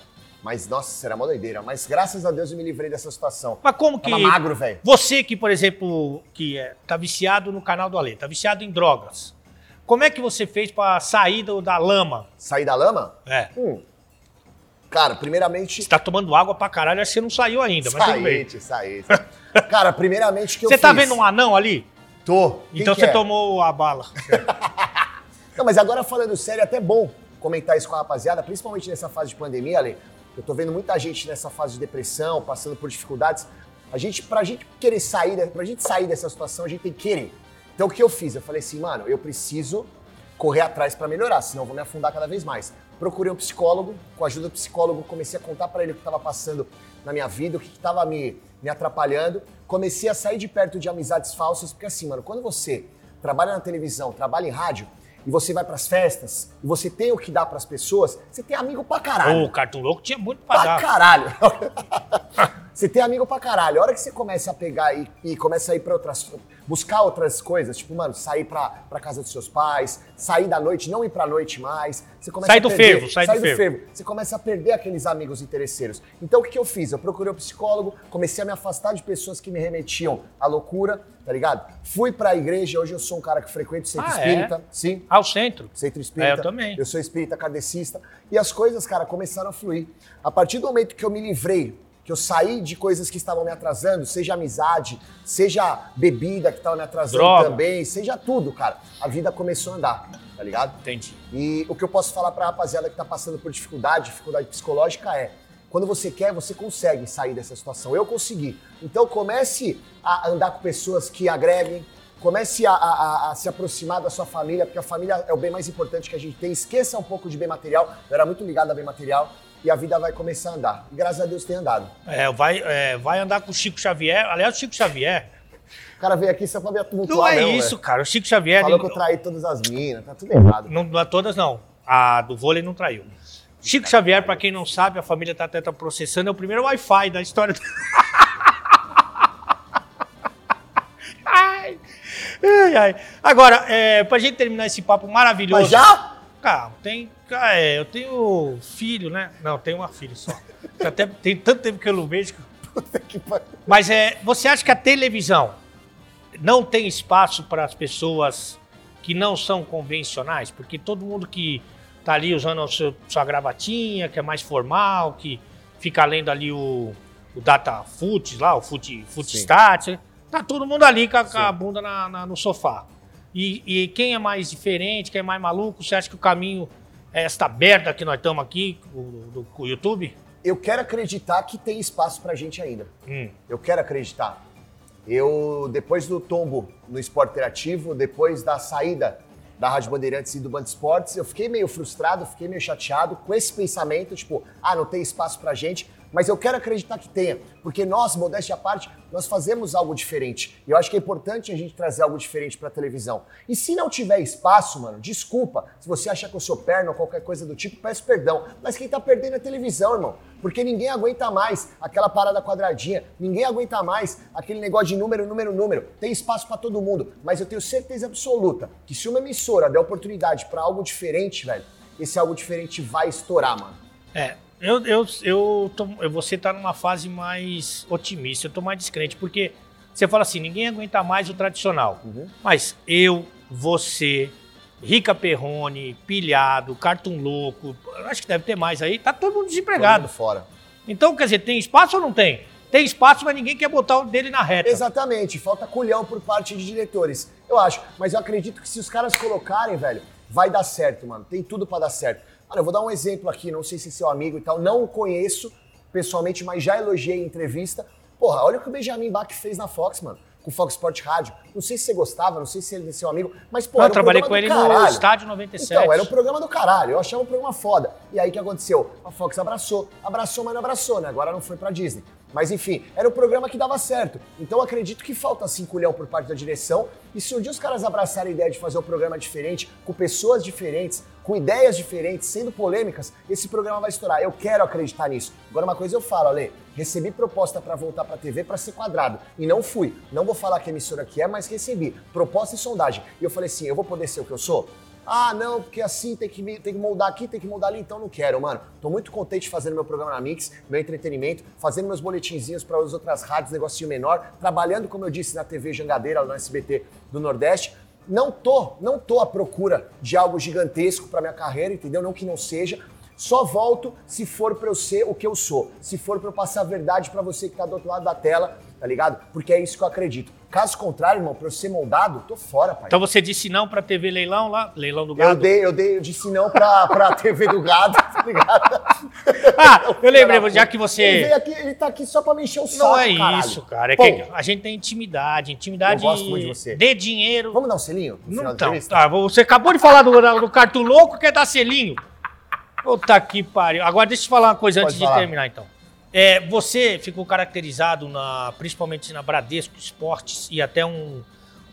Mas, nossa, era uma doideira. Mas graças a Deus eu me livrei dessa situação. Mas como que. Tava magro, velho. Você que, por exemplo, que é, tá viciado no canal do Ale, tá viciado em drogas. Como é que você fez pra sair do- da lama? Saí da lama? É. Hum. Cara, primeiramente. Você tá tomando água pra caralho, acho que você não saiu ainda, mas tudo bem. Saí, saí. Cara, primeiramente que eu Você tá fiz- vendo um anão ali? Tô. Quem então que você é? tomou a bala. Não, mas agora falando sério, é até bom comentar isso com a rapaziada, principalmente nessa fase de pandemia, Ale. Eu tô vendo muita gente nessa fase de depressão, passando por dificuldades. A gente, pra gente querer sair, de- pra gente sair dessa situação, a gente tem que querer. Então o que eu fiz? Eu falei assim, mano, eu preciso correr atrás pra melhorar, senão eu vou me afundar cada vez mais. Procurei um psicólogo, com a ajuda do psicólogo, comecei a contar pra ele o que estava passando na minha vida, o que estava me, me atrapalhando. Comecei a sair de perto de amizades falsas, porque assim, mano, quando você trabalha na televisão, trabalha em rádio, e você vai pras festas, e você tem o que dar pras pessoas, você tem amigo pra caralho. o Cartoon Louco tinha muito pra Pra dar. caralho. você tem amigo pra caralho. A hora que você começa a pegar e, e começa a ir pra outras. buscar outras coisas, tipo, mano, sair pra, pra casa dos seus pais, sair da noite, não ir pra noite mais. Você começa Sai do perder- fervo, sai do fervo. Você começa a perder aqueles amigos interesseiros. Então o que, que eu fiz? Eu procurei um psicólogo, comecei a me afastar de pessoas que me remetiam à loucura, tá ligado? Fui pra igreja, hoje eu sou um cara que frequenta o centro Ah, é? espírita. Sim. Ao centro. Centro espírita. É, eu também. Eu sou espírita kardecista. E as coisas, cara, começaram a fluir. A partir do momento que eu me livrei, que eu saí de coisas que estavam me atrasando, seja amizade, seja bebida que estava me atrasando Droga. também, seja tudo, cara. A vida começou a andar, tá ligado? Entendi. E o que eu posso falar pra rapaziada que tá passando por dificuldade, dificuldade psicológica é: quando você quer, você consegue sair dessa situação. Eu consegui. Então comece a andar com pessoas que agreguem, comece a, a- a- a se aproximar da sua família, porque a família é o bem mais importante que a gente tem. Esqueça um pouco de bem material. Eu era muito ligado a bem material. E a vida vai começar a andar. E graças a Deus tem andado. É, vai, é, vai andar com o Chico Xavier. Aliás, o Chico Xavier. O cara veio aqui só pra me tumultuar Não é isso, velho. cara. O Chico Xavier. Falou ele- que eu traí todas as minas, tá tudo errado. Não, não é todas, não. A do vôlei não traiu. Chico Xavier, pra quem não sabe, a família tá até processando, é o primeiro Wi-Fi da história. do- ai, ai, ai. Agora, é, pra gente terminar esse papo maravilhoso. Mas já? Cara, tem, cara, é, eu tenho filho, né? Não, tenho uma filha só. Até, tem tanto tempo que eu não vejo. que-. Mas é, você acha que a televisão não tem espaço para as pessoas que não são convencionais? Porque todo mundo que tá ali usando a seu- sua gravatinha, que é mais formal, que fica lendo ali o, o Data Foot lá, o Foot. Stats. Tá todo mundo ali com a, com a bunda na- na- no sofá. E, e quem é mais diferente, quem é mais maluco, você acha que o caminho esta merda que nós estamos aqui, o- com o YouTube? Eu quero acreditar que tem espaço pra gente ainda. Hum. Eu quero acreditar. Eu, depois do tombo no esporte interativo, depois da saída da Rádio Bandeirantes e do Band Esportes, eu fiquei meio frustrado, fiquei meio chateado com esse pensamento, tipo, ah, não tem espaço pra gente, mas eu quero acreditar que tenha, porque nós, modéstia à parte, nós fazemos algo diferente. E eu acho que é importante a gente trazer algo diferente pra televisão. E se não tiver espaço, mano, desculpa, se você achar que eu sou perna ou qualquer coisa do tipo, peço perdão. Mas quem tá perdendo é a televisão, irmão. Porque ninguém aguenta mais aquela parada quadradinha, ninguém aguenta mais aquele negócio de número, número, número. Tem espaço pra todo mundo, mas eu tenho certeza absoluta que se uma emissora der oportunidade pra algo diferente, velho, esse algo diferente vai estourar, mano. É, eu, eu, eu tô, eu- você tá numa fase mais otimista, eu tô mais descrente, porque você fala assim, ninguém aguenta mais o tradicional. Uhum. Mas eu, você, Rica Perrone, Pilhado, Cartoon Louco, acho que deve ter mais aí, tá todo mundo Todo desempregado. mundo fora. Então, quer dizer, tem espaço ou não tem? Tem espaço, mas ninguém quer botar o dele na reta. Exatamente, falta culhão por parte de diretores. Eu acho, mas eu acredito que se os caras colocarem, velho, vai dar certo, mano. Tem tudo pra dar certo. Mano, eu vou dar um exemplo aqui, não sei se é seu amigo e tal, não o conheço pessoalmente, mas já elogiei em entrevista. Porra, olha o que o Benjamin Bach fez na Fox, mano, com o Fox Sport Rádio. Não sei se você gostava, não sei se ele é seu amigo, mas, pô, eu era um trabalhei com ele do no caralho. Estádio 97. Então, era um programa do caralho. Eu achava um programa foda. E aí o que aconteceu? A Fox abraçou. Abraçou, mas não abraçou, né? Agora não foi pra Disney. Mas enfim, era um programa que dava certo. Então acredito que falta assim culhão por parte da direção. E se um dia os caras abraçarem a ideia de fazer um programa diferente, com pessoas diferentes, com ideias diferentes, sendo polêmicas, esse programa vai estourar. Eu quero acreditar nisso. Agora uma coisa eu falo, Ale, recebi proposta pra voltar pra TV pra ser quadrado e não fui. Não vou falar que emissora que é, mas recebi proposta e sondagem. E eu falei assim, eu vou poder ser o que eu sou? Ah, não, porque assim tem que, tem que moldar aqui, tem que moldar ali, então não quero, mano. Tô muito contente fazendo meu programa na Mix, meu entretenimento, fazendo meus boletinzinhos para as outras rádios, negocinho menor, trabalhando, como eu disse, na TV Jangadeira, no SBT do Nordeste. Não tô, não tô à procura de algo gigantesco para minha carreira, entendeu? Não que não seja. Só volto se for para eu ser o que eu sou. Se for para eu passar a verdade para você que tá do outro lado da tela, tá ligado? Porque é isso que eu acredito. Caso contrário, irmão, pra eu ser moldado, tô fora, pai. Então você disse não pra TV Leilão lá, Leilão do Eu Gado. dei, eu dei, eu disse não pra, pra TV do gado, tá ligado? Ah, eu lembrei, já que Ele, você... veio aqui, ele tá aqui só pra me encher o saco, Não é caralho. isso, cara. É Pô, que a gente tem intimidade. Intimidade Eu gosto muito de você. de dinheiro. Vamos dar um selinho no final Não, da então, entrevista? tá, você acabou de falar do, do Cartão Louco, quer dar selinho? Puta que pariu. Agora deixa eu te falar uma coisa Pode antes de falar. terminar, então. É, você ficou caracterizado, na, principalmente na Bradesco Esportes, e até um,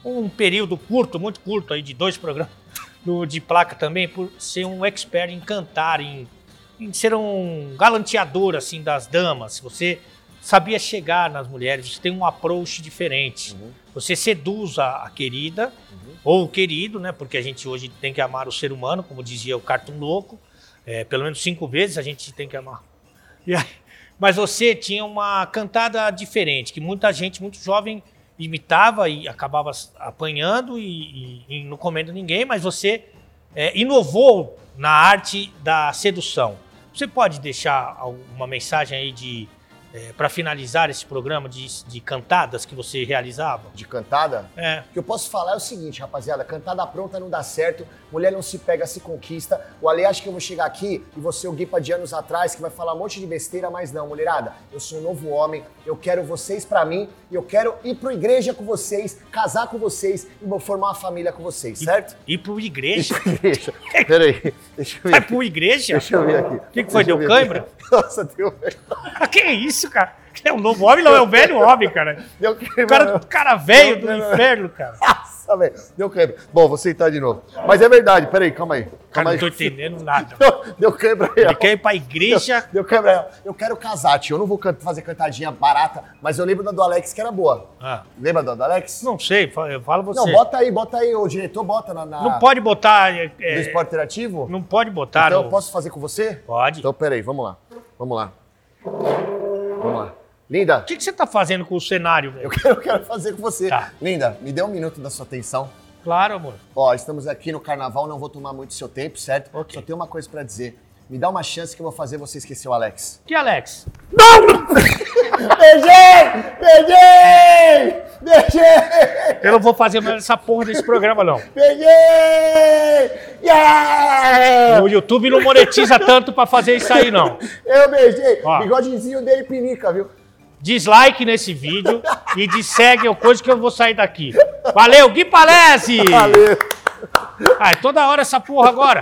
um período curto, muito curto, aí, de dois programas do- de placa também, por ser um expert em cantar, em, em ser um galanteador assim, das damas. Você sabia chegar nas mulheres, você tem um approach diferente. Uhum. Você seduz a, a querida, ou o querido, né? Porque a gente hoje tem que amar o ser humano, como dizia o Cartoon Louco. É, pelo menos cinco vezes a gente tem que amar. Aí- mas você tinha uma cantada diferente, que muita gente, muito jovem, imitava e acabava apanhando e, e- e não comendo ninguém, mas você é, inovou na arte da sedução. Você pode deixar alguma mensagem aí de para finalizar esse programa de, de cantadas que você realizava? De cantada? É. O que eu posso falar é o seguinte, rapaziada, cantada pronta não dá certo, mulher não se pega, se conquista. O Ale acha que eu vou chegar aqui e ser o Guipa de anos atrás, que vai falar um monte de besteira, mas não, mulherada, eu sou um novo homem, eu quero vocês pra mim, e eu quero ir pro igreja com vocês, casar com vocês e vou formar uma família com vocês, certo? Ir pro igreja? Igreja. Peraí, deixa eu ver. Vai pro igreja? Deixa eu ver aqui. O que, que foi? Deu cãibra? Nossa, deu. Ah, que isso, cara? É um novo homem, não, é um velho homem, cara. Deu O cara, o cara velho do Não, não, não. inferno, cara. Nossa, velho. Deu câimbra. Bom, vou sentar de novo. Mas é verdade, peraí, calma aí. Cara, Calma não aí. tô entendendo nada. Deu, deu câimbra aí. Ele quer ir pra igreja. Deu câimbra aí. ó. Eu quero casar, tio. Eu não vou fazer cantadinha barata, mas eu lembro da do Alex que era boa. Ah, Lembra da do Alex? não sei, fa- eu falo você. Não, bota aí, bota aí, o diretor bota na, na Não pode botar. é, do é, esporte interativo. não pode botar. então no- eu posso fazer com você? Pode. Então peraí, vamos lá. Vamos lá. Vamos lá. Linda, O que, que você tá fazendo com o cenário, velho? eu quero, eu quero fazer com você. Tá. Linda, me dê um minuto da sua atenção. Claro, amor. Ó, estamos aqui no carnaval, não vou tomar muito seu tempo, certo? Ok. Só tenho uma coisa pra dizer. Me dá uma chance que eu vou fazer você esquecer o Alex. Que Alex? Beijei! Beijei! Beijei! Eu não vou fazer mais essa porra desse programa, não. Beijei! Yeah! O YouTube não monetiza tanto pra fazer isso aí, não. Eu beijei. Ó. Bigodezinho dele pinica, viu? Dislike nesse vídeo e de segue ou coisa que eu vou sair daqui. Valeu, Gui Palese! Valeu. Ai, toda hora essa porra agora.